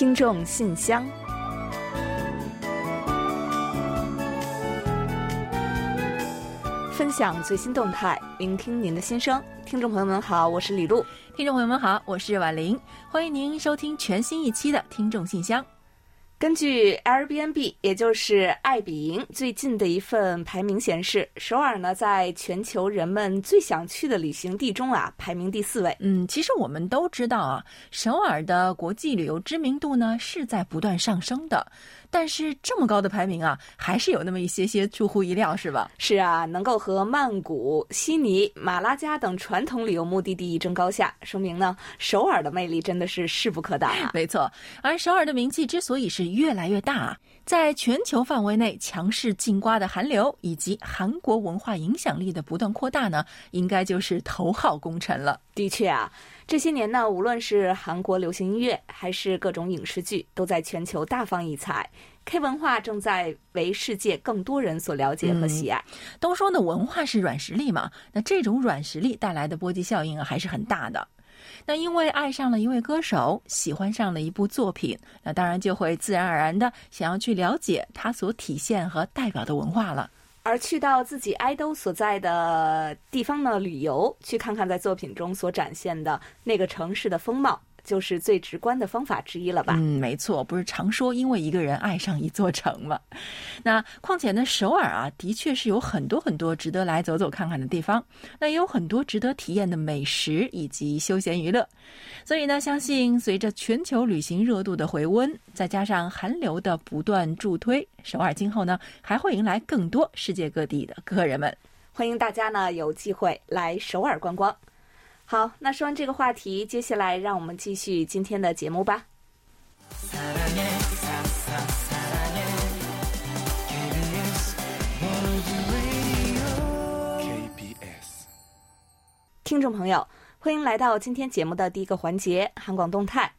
听众信箱，分享最新动态，聆听您的心声。听众朋友们好，我是李璐。听众朋友们好，我是婉玲。欢迎您收听全新一期的听众信箱。根据 Airbnb，也就是爱彼迎最近的一份排名显示，首尔呢在全球人们最想去的旅行地中啊排名第四位。嗯，其实我们都知道啊，首尔的国际旅游知名度呢是在不断上升的。但是这么高的排名啊，还是有那么一些些出乎意料，是吧？是啊，能够和曼谷、悉尼、马拉加等传统旅游目的地一争高下，说明呢，首尔的魅力真的是势不可挡啊！没错，而首尔的名气之所以是越来越大，在全球范围内强势进瓜的韩流，以及韩国文化影响力的不断扩大呢，应该就是头号功臣了。的确啊。这些年呢，无论是韩国流行音乐，还是各种影视剧，都在全球大放异彩。K 文化正在为世界更多人所了解和喜爱。都说呢，文化是软实力嘛，那这种软实力带来的波及效应啊，还是很大的。那因为爱上了一位歌手，喜欢上了一部作品，那当然就会自然而然的想要去了解他所体现和代表的文化了。而去到自己爱豆所在的地方呢旅游，去看看在作品中所展现的那个城市的风貌。就是最直观的方法之一了吧？嗯，没错，不是常说因为一个人爱上一座城吗？那况且呢，首尔啊，的确是有很多很多值得来走走看看的地方，那也有很多值得体验的美食以及休闲娱乐。所以呢，相信随着全球旅行热度的回温，再加上韩流的不断助推，首尔今后呢还会迎来更多世界各地的客人们。欢迎大家呢有机会来首尔观光。好，那说完这个话题，接下来让我们继续今天的节目吧。听众朋友，欢迎来到今天节目的第一个环节——韩广动态。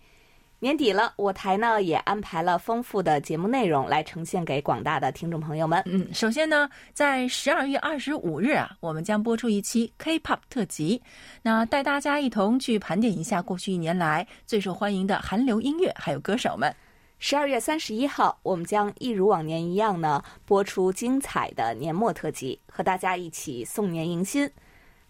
年底了，我台呢也安排了丰富的节目内容来呈现给广大的听众朋友们。嗯，首先呢，在十二月二十五日啊，我们将播出一期 K-pop 特辑，那带大家一同去盘点一下过去一年来最受欢迎的韩流音乐还有歌手们。十二月三十一号，我们将一如往年一样呢，播出精彩的年末特辑，和大家一起送年迎新。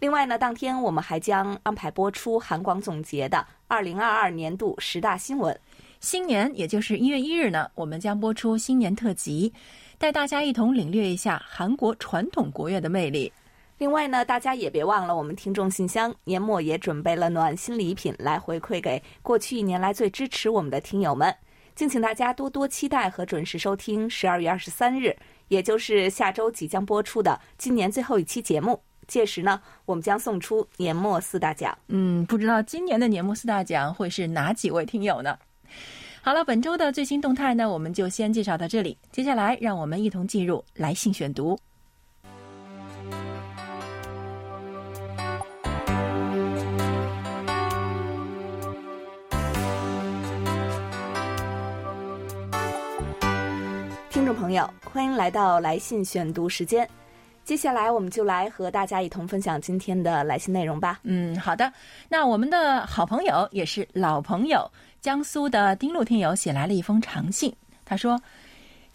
另外呢，当天我们还将安排播出韩广总结的二零二二年度十大新闻。新年也就是一月一日呢，我们将播出新年特辑，带大家一同领略一下韩国传统国乐的魅力。另外呢，大家也别忘了，我们听众信箱年末也准备了暖心礼品来回馈给过去一年来最支持我们的听友们。敬请大家多多期待和准时收听十二月二十三日，也就是下周即将播出的今年最后一期节目。届时呢，我们将送出年末四大奖。嗯，不知道今年的年末四大奖会是哪几位听友呢？好了，本周的最新动态呢，我们就先介绍到这里。接下来，让我们一同进入来信选读。听众朋友，欢迎来到来信选读时间。接下来，我们就来和大家一同分享今天的来信内容吧。嗯，好的。那我们的好朋友也是老朋友，江苏的丁路听友写来了一封长信。他说：“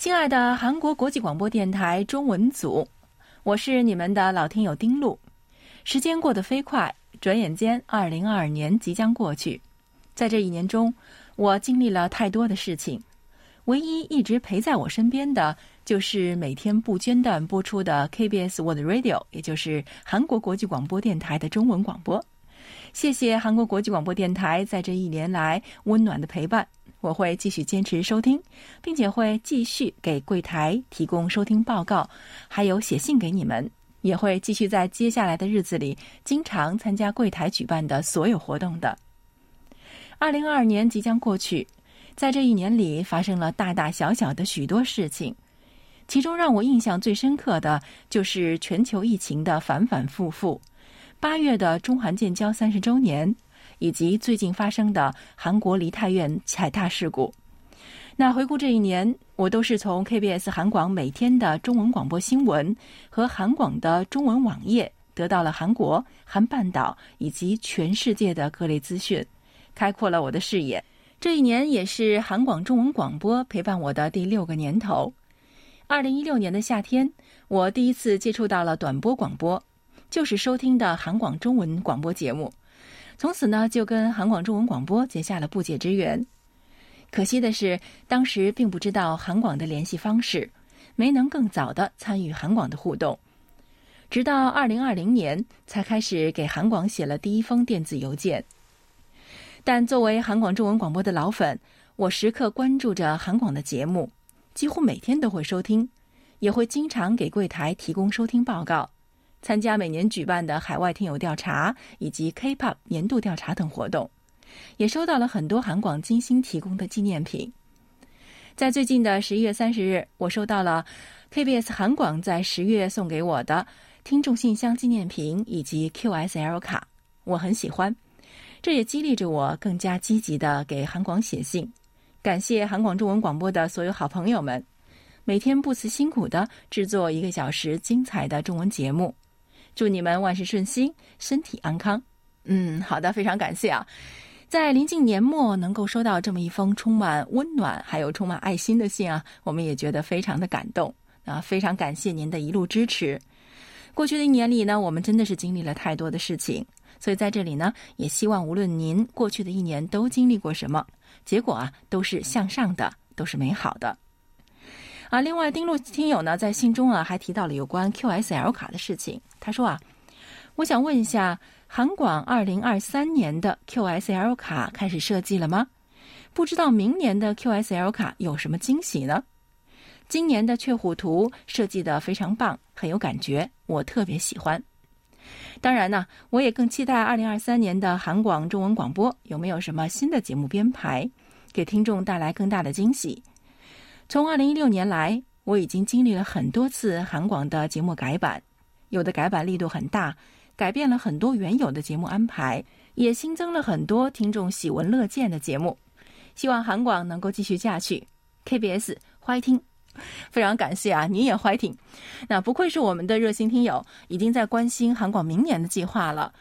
亲爱的韩国国际广播电台中文组，我是你们的老听友丁路。时间过得飞快，转眼间二零二二年即将过去。在这一年中，我经历了太多的事情，唯一一直陪在我身边的。”就是每天不间断播出的 KBS World Radio，也就是韩国国际广播电台的中文广播。谢谢韩国国际广播电台在这一年来温暖的陪伴，我会继续坚持收听，并且会继续给柜台提供收听报告，还有写信给你们，也会继续在接下来的日子里经常参加柜台举办的所有活动的。二零二二年即将过去，在这一年里发生了大大小小的许多事情。其中让我印象最深刻的就是全球疫情的反反复复，八月的中韩建交三十周年，以及最近发生的韩国梨泰院踩踏事故。那回顾这一年，我都是从 KBS 韩广每天的中文广播新闻和韩广的中文网页得到了韩国、韩半岛以及全世界的各类资讯，开阔了我的视野。这一年也是韩广中文广播陪伴我的第六个年头。二零一六年的夏天，我第一次接触到了短波广播，就是收听的韩广中文广播节目。从此呢，就跟韩广中文广播结下了不解之缘。可惜的是，当时并不知道韩广的联系方式，没能更早的参与韩广的互动。直到二零二零年，才开始给韩广写了第一封电子邮件。但作为韩广中文广播的老粉，我时刻关注着韩广的节目，几乎每天都会收听，也会经常给柜台提供收听报告，参加每年举办的海外听友调查以及 K-pop 年度调查等活动，也收到了很多韩广精心提供的纪念品。在最近的十一月三十日，我收到了 KBS 韩广在十月送给我的听众信箱纪念品以及 QSL 卡，我很喜欢。这也激励着我更加积极的给韩广写信，感谢韩广中文广播的所有好朋友们，每天不辞辛苦的制作一个小时精彩的中文节目，祝你们万事顺心，身体安康。嗯，好的，非常感谢啊，在临近年末能够收到这么一封充满温暖还有充满爱心的信啊，我们也觉得非常的感动啊，非常感谢您的一路支持。过去的一年里呢，我们真的是经历了太多的事情。所以在这里呢，也希望无论您过去的一年都经历过什么，结果啊都是向上的，都是美好的。啊，另外丁路听友呢在信中啊还提到了有关 QSL 卡的事情。他说啊，我想问一下，韩广二零二三年的 QSL 卡开始设计了吗？不知道明年的 QSL 卡有什么惊喜呢？今年的雀虎图设计的非常棒，很有感觉，我特别喜欢。当然呢，我也更期待二零二三年的韩广中文广播有没有什么新的节目编排，给听众带来更大的惊喜。从二零一六年来，我已经经历了很多次韩广的节目改版，有的改版力度很大，改变了很多原有的节目安排，也新增了很多听众喜闻乐见的节目。希望韩广能够继续下去，KBS 欢迎听。非常感谢啊，你也欢挺。那不愧是我们的热心听友，已经在关心韩广明年的计划了。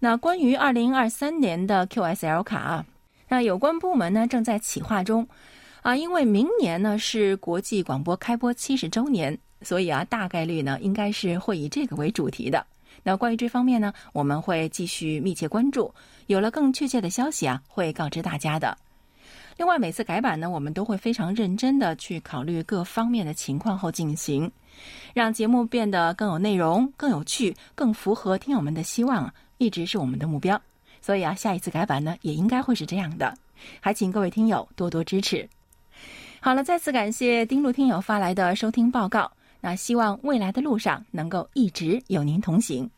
那关于二零二三年的 QSL 卡啊，那有关部门呢正在企划中啊，因为明年呢是国际广播开播七十周年，所以啊大概率呢应该是会以这个为主题的。那关于这方面呢，我们会继续密切关注，有了更确切的消息啊，会告知大家的。另外，每次改版呢，我们都会非常认真的去考虑各方面的情况后进行，让节目变得更有内容、更有趣、更符合听友们的希望，一直是我们的目标。所以啊，下一次改版呢，也应该会是这样的。还请各位听友多多支持。好了，再次感谢丁路听友发来的收听报告。那希望未来的路上能够一直有您同行。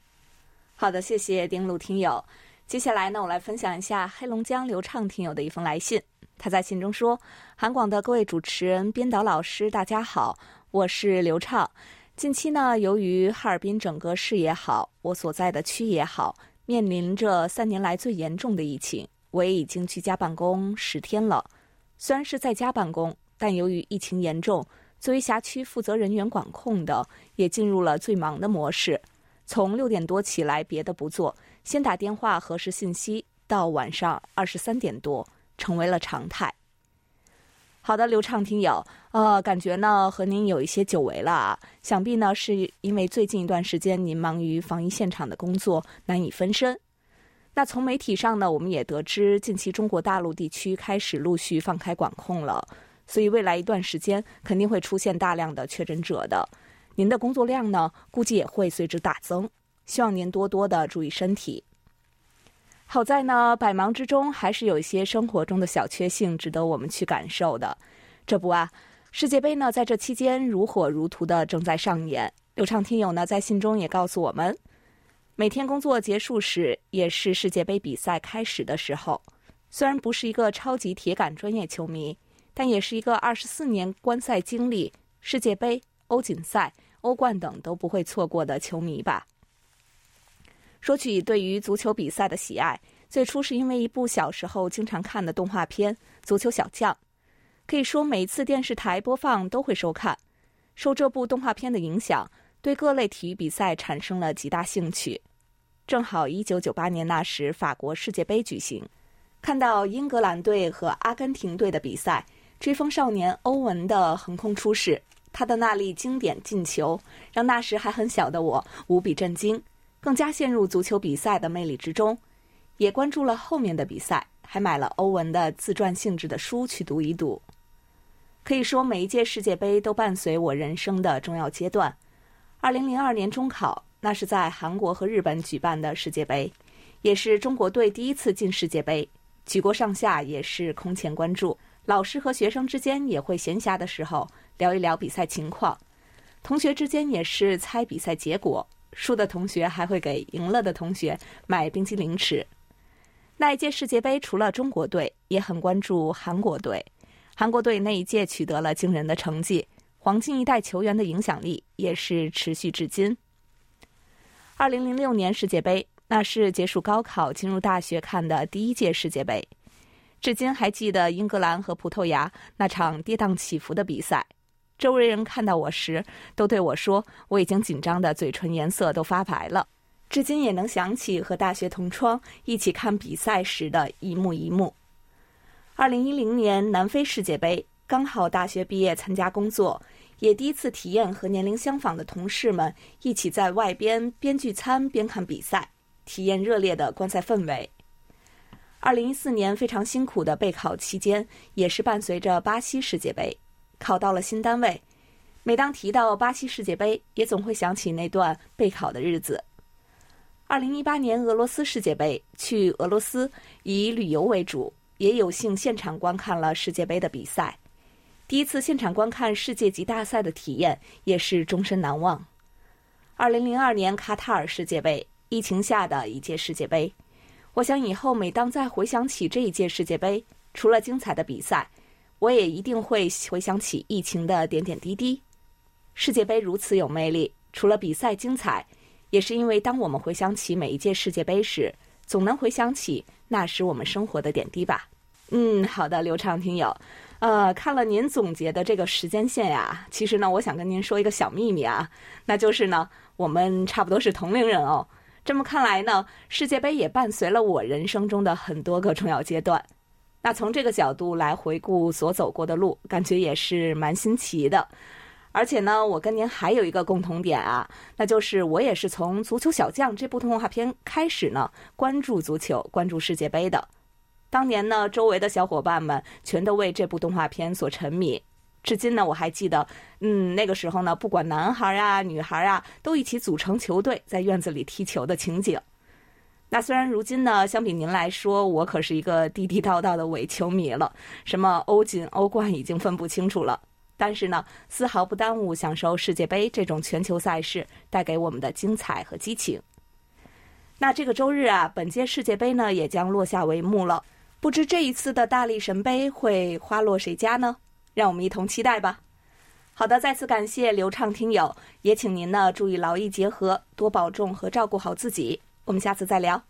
好的，谢谢丁路听友。接下来呢，我来分享一下黑龙江流畅听友的一封来信。他在信中说：“韩广的各位主持人、编导老师，大家好，我是刘畅。近期呢，由于哈尔滨整个市也好，我所在的区也好，面临着三年来最严重的疫情，我也已经居家办公十天了。虽然是在家办公，但由于疫情严重，作为辖区负责人员管控的，也进入了最忙的模式。从六点多起来，别的不做，先打电话核实信息，到晚上二十三点多。”成为了常态。好的，刘畅听友，呃，感觉呢和您有一些久违了啊，想必呢是因为最近一段时间您忙于防疫现场的工作，难以分身。那从媒体上呢，我们也得知，近期中国大陆地区开始陆续放开管控了，所以未来一段时间肯定会出现大量的确诊者的，您的工作量呢估计也会随之大增，希望您多多的注意身体。好在呢，百忙之中还是有一些生活中的小确幸值得我们去感受的。这不啊，世界杯呢在这期间如火如荼的正在上演。流畅听友呢在信中也告诉我们，每天工作结束时也是世界杯比赛开始的时候。虽然不是一个超级铁杆专业球迷，但也是一个二十四年观赛经历，世界杯、欧锦赛、欧冠等都不会错过的球迷吧。说起对于足球比赛的喜爱，最初是因为一部小时候经常看的动画片《足球小将》，可以说每次电视台播放都会收看。受这部动画片的影响，对各类体育比赛产生了极大兴趣。正好一九九八年那时法国世界杯举行，看到英格兰队和阿根廷队的比赛，追风少年欧文的横空出世，他的那粒经典进球，让那时还很小的我无比震惊，更加陷入足球比赛的魅力之中。也关注了后面的比赛，还买了欧文的自传性质的书去读一读。可以说，每一届世界杯都伴随我人生的重要阶段。二零零二年中考，那是在韩国和日本举办的世界杯，也是中国队第一次进世界杯。举国上下也是空前关注，老师和学生之间也会闲暇的时候聊一聊比赛情况，同学之间也是猜比赛结果，输的同学还会给赢了的同学买冰激凌吃。那一届世界杯除了中国队，也很关注韩国队。韩国队那一届取得了惊人的成绩，黄金一代球员的影响力也是持续至今。二零零六年世界杯。那是结束高考进入大学看的第一届世界杯，至今还记得英格兰和葡萄牙那场跌宕起伏的比赛。周围人看到我时，都对我说我已经紧张的嘴唇颜色都发白了。至今也能想起和大学同窗一起看比赛时的一幕一幕。二零一零年南非世界杯，刚好大学毕业参加工作，也第一次体验和年龄相仿的同事们一起在外边边聚餐边看比赛。体验热烈的观赛氛围。二零一四年非常辛苦的备考期间，也是伴随着巴西世界杯，考到了新单位。每当提到巴西世界杯，也总会想起那段备考的日子。二零一八年俄罗斯世界杯，去俄罗斯以旅游为主，也有幸现场观看了世界杯的比赛。第一次现场观看世界级大赛的体验，也是终身难忘。二零零二年卡塔尔世界杯。疫情下的一届世界杯，我想以后每当再回想起这一届世界杯，除了精彩的比赛，我也一定会回想起疫情的点点滴滴。世界杯如此有魅力，除了比赛精彩，也是因为当我们回想起每一届世界杯时，总能回想起那时我们生活的点滴吧。嗯，好的，刘畅听友，呃，看了您总结的这个时间线呀，其实呢，我想跟您说一个小秘密啊，那就是呢，我们差不多是同龄人哦。这么看来呢，世界杯也伴随了我人生中的很多个重要阶段。那从这个角度来回顾所走过的路，感觉也是蛮新奇的。而且呢，我跟您还有一个共同点啊，那就是我也是从《足球小将》这部动画片开始呢，关注足球、关注世界杯的。当年呢，周围的小伙伴们全都为这部动画片所沉迷。至今呢，我还记得，嗯，那个时候呢，不管男孩啊、女孩啊，都一起组成球队，在院子里踢球的情景。那虽然如今呢，相比您来说，我可是一个地地道道的伪球迷了，什么欧锦、欧冠已经分不清楚了。但是呢，丝毫不耽误享受世界杯这种全球赛事带给我们的精彩和激情。那这个周日啊，本届世界杯呢也将落下帷幕了，不知这一次的大力神杯会花落谁家呢？让我们一同期待吧。好的，再次感谢流畅听友，也请您呢注意劳逸结合，多保重和照顾好自己。我们下次再聊。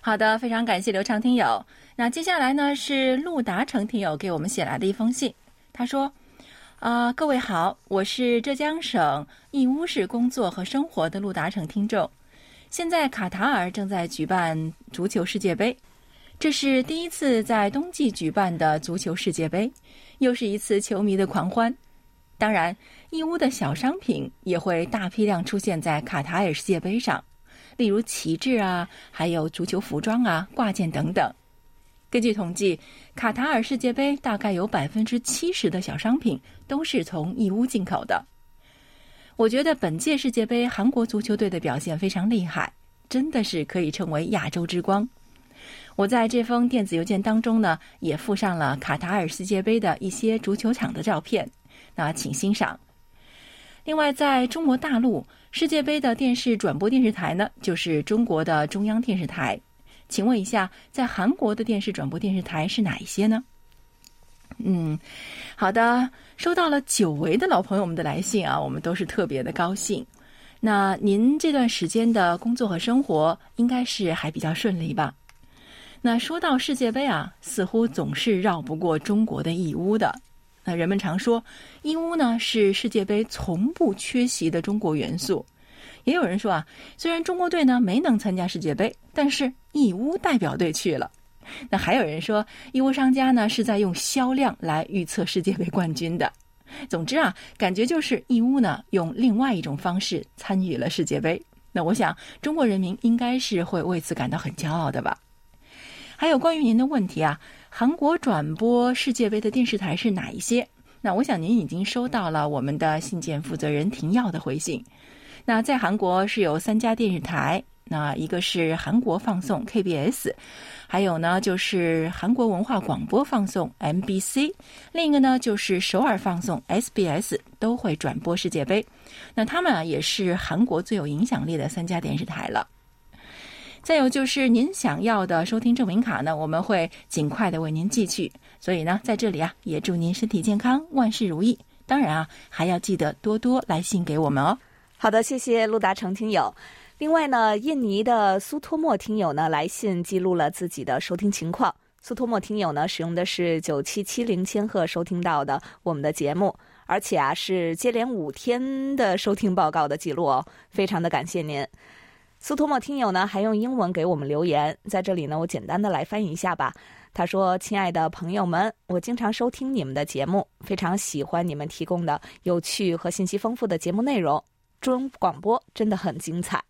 好的，非常感谢刘畅听友。那接下来呢是陆达成听友给我们写来的一封信，他说：“啊，各位好，我是浙江省义乌市工作和生活的陆达成听众。现在卡塔尔正在举办足球世界杯。”这是第一次在冬季举办的足球世界杯，又是一次球迷的狂欢。当然，义乌的小商品也会大批量出现在卡塔尔世界杯上，例如旗帜啊，还有足球服装啊、挂件等等。根据统计，卡塔尔世界杯大概有百分之七十的小商品都是从义乌进口的。我觉得本届世界杯韩国足球队的表现非常厉害，真的是可以称为亚洲之光。我在这封电子邮件当中呢，也附上了卡塔尔世界杯的一些足球场的照片，那请欣赏。另外，在中国大陆世界杯的电视转播电视台呢，就是中国的中央电视台。请问一下，在韩国的电视转播电视台是哪一些呢？嗯，好的，收到了久违的老朋友们的来信啊，我们都是特别的高兴。那您这段时间的工作和生活应该是还比较顺利吧？那说到世界杯啊，似乎总是绕不过中国的义乌的。那人们常说，义乌呢是世界杯从不缺席的中国元素。也有人说啊，虽然中国队呢没能参加世界杯，但是义乌代表队去了。那还有人说，义乌商家呢是在用销量来预测世界杯冠军的。总之啊，感觉就是义乌呢用另外一种方式参与了世界杯。那我想，中国人民应该是会为此感到很骄傲的吧。还有关于您的问题啊，韩国转播世界杯的电视台是哪一些？那我想您已经收到了我们的信件负责人廷耀的回信。那在韩国是有三家电视台。那一个是韩国放送 KBS，还有呢就是韩国文化广播放送 MBC，另一个呢就是首尔放送 SBS，都会转播世界杯。那他们啊也是韩国最有影响力的三家电视台了。再有就是您想要的收听证明卡呢，我们会尽快的为您寄去。所以呢，在这里啊也祝您身体健康，万事如意。当然啊，还要记得多多来信给我们哦。好的，谢谢陆达成听友。另外呢，印尼的苏托莫听友呢来信记录了自己的收听情况。苏托莫听友呢使用的是九七七零千赫收听到的我们的节目，而且啊是接连五天的收听报告的记录哦，非常的感谢您。苏托莫听友呢还用英文给我们留言，在这里呢我简单的来翻译一下吧。他说：“亲爱的朋友们，我经常收听你们的节目，非常喜欢你们提供的有趣和信息丰富的节目内容。中文广播真的很精彩。”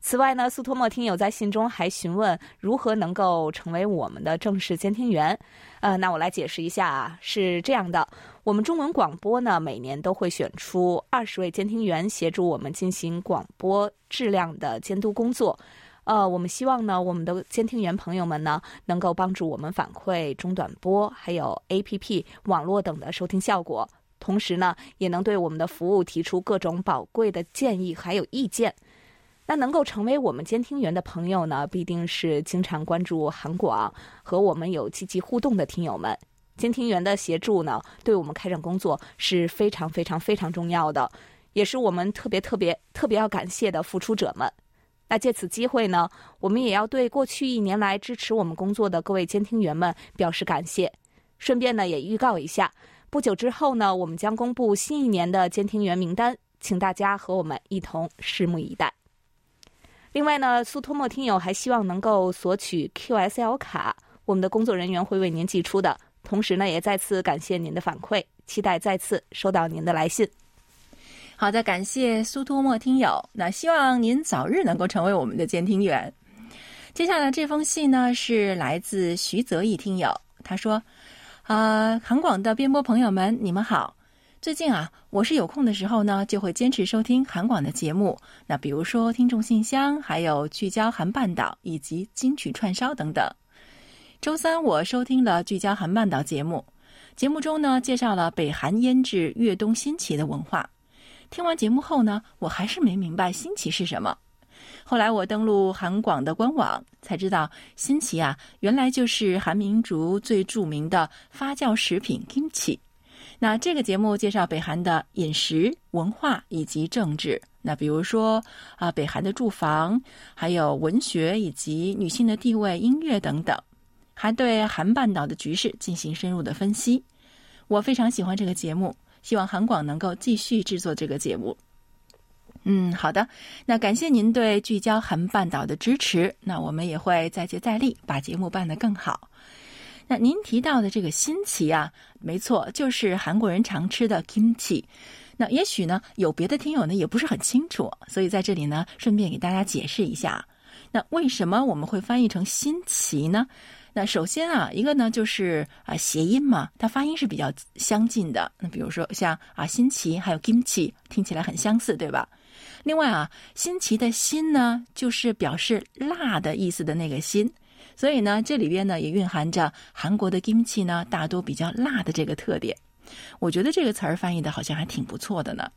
此外呢，苏托莫听友在信中还询问如何能够成为我们的正式监听员。呃，那我来解释一下啊，是这样的，我们中文广播呢，每年都会选出二十位监听员协助我们进行广播质量的监督工作。呃，我们希望呢，我们的监听员朋友们呢，能够帮助我们反馈中短波、还有 APP、网络等的收听效果，同时呢，也能对我们的服务提出各种宝贵的建议还有意见。那能够成为我们监听员的朋友呢，必定是经常关注韩广和我们有积极互动的听友们。监听员的协助呢，对我们开展工作是非常非常非常重要的，也是我们特别特别特别要感谢的付出者们。那借此机会呢，我们也要对过去一年来支持我们工作的各位监听员们表示感谢。顺便呢，也预告一下，不久之后呢，我们将公布新一年的监听员名单，请大家和我们一同拭目以待。另外呢，苏托莫听友还希望能够索取 QSL 卡，我们的工作人员会为您寄出的。同时呢，也再次感谢您的反馈，期待再次收到您的来信。好的，感谢苏托莫听友，那希望您早日能够成为我们的监听员。接下来这封信呢，是来自徐泽义听友，他说：“啊，韩广的编播朋友们，你们好。”最近啊，我是有空的时候呢，就会坚持收听韩广的节目。那比如说听众信箱，还有聚焦韩半岛以及金曲串烧等等。周三我收听了聚焦韩半岛节目，节目中呢介绍了北韩腌制越冬新奇的文化。听完节目后呢，我还是没明白新奇是什么。后来我登录韩广的官网，才知道新奇啊，原来就是韩民族最著名的发酵食品 kimchi。那这个节目介绍北韩的饮食文化以及政治，那比如说啊，北韩的住房，还有文学以及女性的地位、音乐等等，还对韩半岛的局势进行深入的分析。我非常喜欢这个节目，希望韩广能够继续制作这个节目。嗯，好的，那感谢您对聚焦韩半岛的支持，那我们也会再接再厉，把节目办得更好。那您提到的这个新奇啊，没错，就是韩国人常吃的 kimchi。那也许呢，有别的听友呢也不是很清楚，所以在这里呢，顺便给大家解释一下。那为什么我们会翻译成新奇呢？那首先啊，一个呢就是啊谐音嘛，它发音是比较相近的。那比如说像啊新奇还有 kimchi，听起来很相似，对吧？另外啊，新奇的新呢，就是表示辣的意思的那个新。所以呢，这里边呢也蕴含着韩国的 kimchi 呢大多比较辣的这个特点。我觉得这个词儿翻译的好像还挺不错的呢。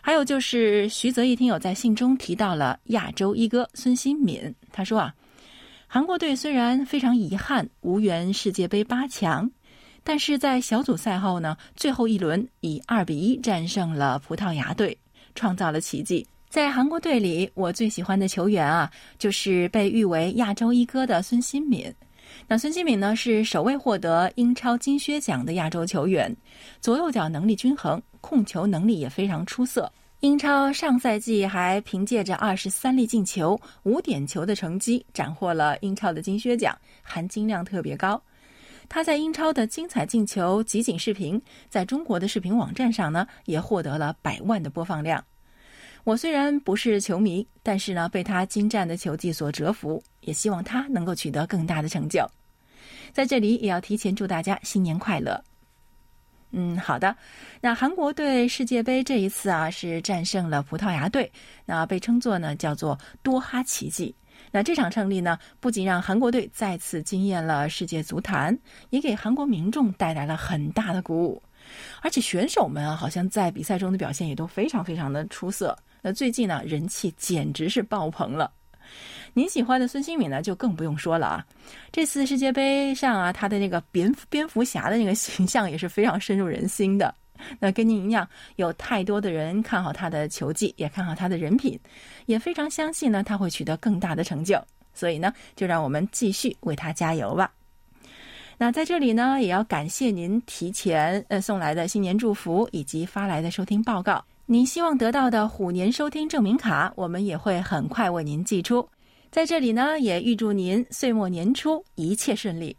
还有就是徐泽义听友在信中提到了亚洲一哥孙兴敏，他说啊，韩国队虽然非常遗憾无缘世界杯八强，但是在小组赛后呢，最后一轮以二比一战胜了葡萄牙队，创造了奇迹。在韩国队里，我最喜欢的球员啊，就是被誉为亚洲一哥的孙兴敏。那孙兴敏呢，是首位获得英超金靴奖的亚洲球员，左右脚能力均衡，控球能力也非常出色。英超上赛季还凭借着二十三粒进球、五点球的成绩，斩获了英超的金靴奖，含金量特别高。他在英超的精彩进球集锦视频，在中国的视频网站上呢，也获得了百万的播放量。我虽然不是球迷，但是呢，被他精湛的球技所折服，也希望他能够取得更大的成就。在这里，也要提前祝大家新年快乐。嗯，好的。那韩国队世界杯这一次啊，是战胜了葡萄牙队，那被称作呢叫做多哈奇迹。那这场胜利呢，不仅让韩国队再次惊艳了世界足坛，也给韩国民众带来了很大的鼓舞。而且选手们啊，好像在比赛中的表现也都非常非常的出色。那最近呢，人气简直是爆棚了。您喜欢的孙兴敏呢，就更不用说了啊！这次世界杯上啊，他的那个蝙蝠蝙蝠侠的那个形象也是非常深入人心的。那跟您一样，有太多的人看好他的球技，也看好他的人品，也非常相信呢他会取得更大的成就。所以呢，就让我们继续为他加油吧。那在这里呢，也要感谢您提前呃送来的新年祝福以及发来的收听报告。您希望得到的虎年收听证明卡，我们也会很快为您寄出。在这里呢，也预祝您岁末年初一切顺利。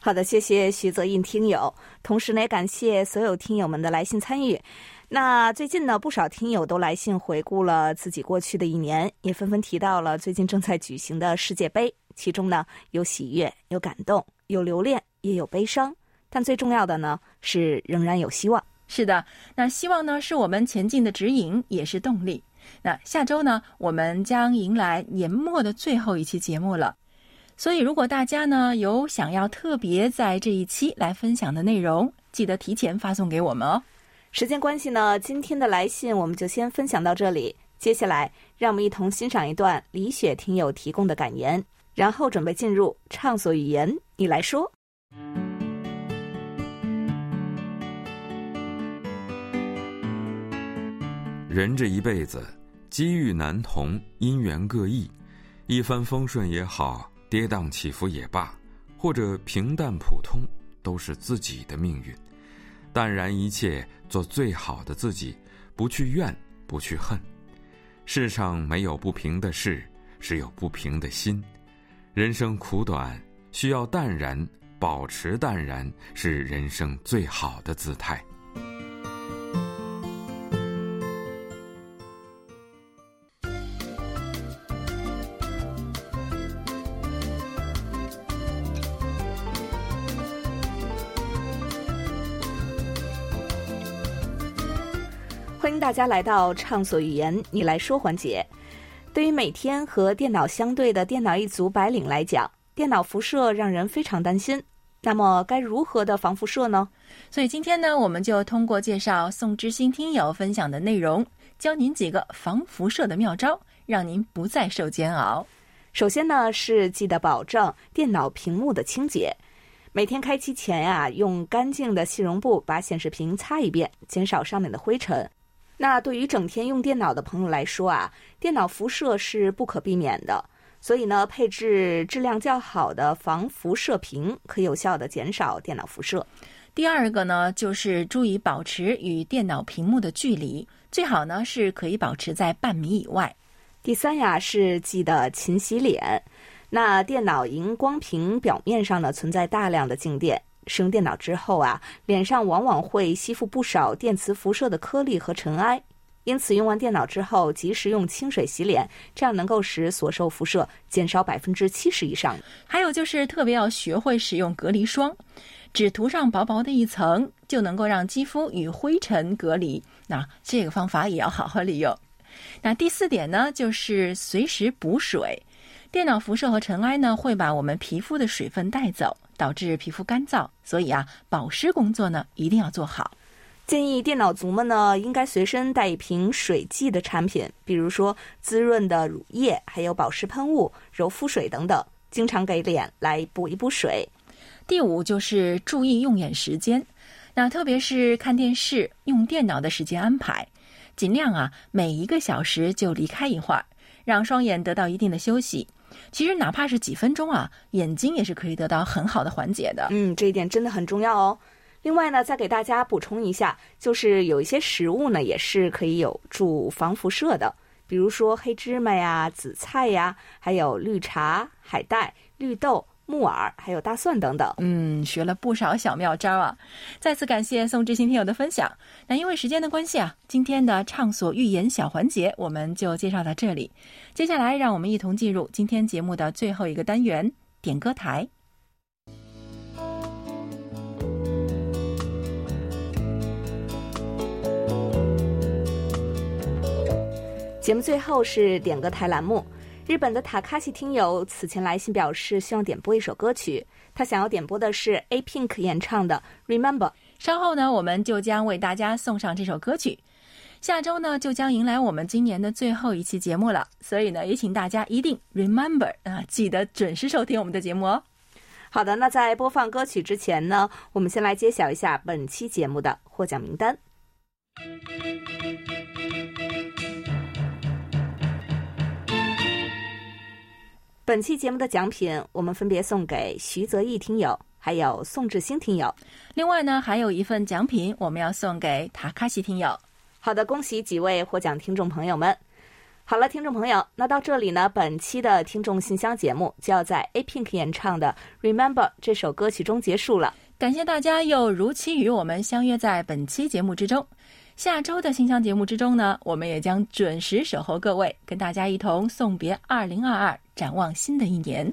好的，谢谢徐泽印听友，同时呢，也感谢所有听友们的来信参与。那最近呢，不少听友都来信回顾了自己过去的一年，也纷纷提到了最近正在举行的世界杯，其中呢有喜悦，有感动，有留恋，也有悲伤，但最重要的呢是仍然有希望。是的，那希望呢是我们前进的指引，也是动力。那下周呢，我们将迎来年末的最后一期节目了。所以，如果大家呢有想要特别在这一期来分享的内容，记得提前发送给我们哦。时间关系呢，今天的来信我们就先分享到这里。接下来，让我们一同欣赏一段李雪听友提供的感言，然后准备进入畅所欲言。你来说，人这一辈子。机遇难同，因缘各异，一帆风顺也好，跌宕起伏也罢，或者平淡普通，都是自己的命运。淡然一切，做最好的自己，不去怨，不去恨。世上没有不平的事，只有不平的心。人生苦短，需要淡然，保持淡然，是人生最好的姿态。家来到《畅所欲言》，你来说环节。对于每天和电脑相对的电脑一族白领来讲，电脑辐射让人非常担心。那么，该如何的防辐射呢？所以今天呢，我们就通过介绍宋之星听友分享的内容，教您几个防辐射的妙招，让您不再受煎熬。首先呢，是记得保证电脑屏幕的清洁。每天开机前呀，用干净的细绒布把显示屏擦一遍，减少上面的灰尘。那对于整天用电脑的朋友来说啊，电脑辐射是不可避免的，所以呢，配置质量较好的防辐射屏，可有效的减少电脑辐射。第二个呢，就是注意保持与电脑屏幕的距离，最好呢是可以保持在半米以外。第三呀，是记得勤洗脸。那电脑荧光屏表面上呢，存在大量的静电。使用电脑之后啊，脸上往往会吸附不少电磁辐射的颗粒和尘埃，因此用完电脑之后及时用清水洗脸，这样能够使所受辐射减少百分之七十以上。还有就是特别要学会使用隔离霜，只涂上薄薄的一层，就能够让肌肤与灰尘隔离。那这个方法也要好好利用。那第四点呢，就是随时补水。电脑辐射和尘埃呢，会把我们皮肤的水分带走，导致皮肤干燥。所以啊，保湿工作呢一定要做好。建议电脑族们呢，应该随身带一瓶水剂的产品，比如说滋润的乳液，还有保湿喷雾、柔肤水等等，经常给脸来补一补水。第五就是注意用眼时间，那特别是看电视、用电脑的时间安排，尽量啊每一个小时就离开一会儿，让双眼得到一定的休息。其实哪怕是几分钟啊，眼睛也是可以得到很好的缓解的。嗯，这一点真的很重要哦。另外呢，再给大家补充一下，就是有一些食物呢，也是可以有助防辐射的，比如说黑芝麻呀、紫菜呀，还有绿茶、海带、绿豆。木耳，还有大蒜等等。嗯，学了不少小妙招啊！再次感谢宋志新听友的分享。那因为时间的关系啊，今天的畅所欲言小环节我们就介绍到这里。接下来，让我们一同进入今天节目的最后一个单元——点歌台。节目最后是点歌台栏目。日本的塔卡西听友此前来信表示，希望点播一首歌曲。他想要点播的是 A Pink 演唱的《Remember》。稍后呢，我们就将为大家送上这首歌曲。下周呢，就将迎来我们今年的最后一期节目了，所以呢，也请大家一定 Remember 啊，记得准时收听我们的节目哦。好的，那在播放歌曲之前呢，我们先来揭晓一下本期节目的获奖名单。本期节目的奖品，我们分别送给徐泽义听友，还有宋志兴听友。另外呢，还有一份奖品，我们要送给塔卡西听友。好的，恭喜几位获奖听众朋友们。好了，听众朋友，那到这里呢，本期的听众信箱节目就要在 A Pink 演唱的《Remember》这首歌曲中结束了。感谢大家又如期与我们相约在本期节目之中。下周的信箱节目之中呢，我们也将准时守候各位，跟大家一同送别二零二二，展望新的一年。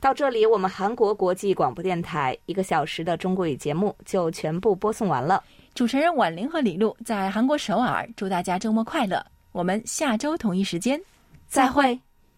到这里，我们韩国国际广播电台一个小时的中国语节目就全部播送完了。主持人婉玲和李璐在韩国首尔，祝大家周末快乐。我们下周同一时间再会。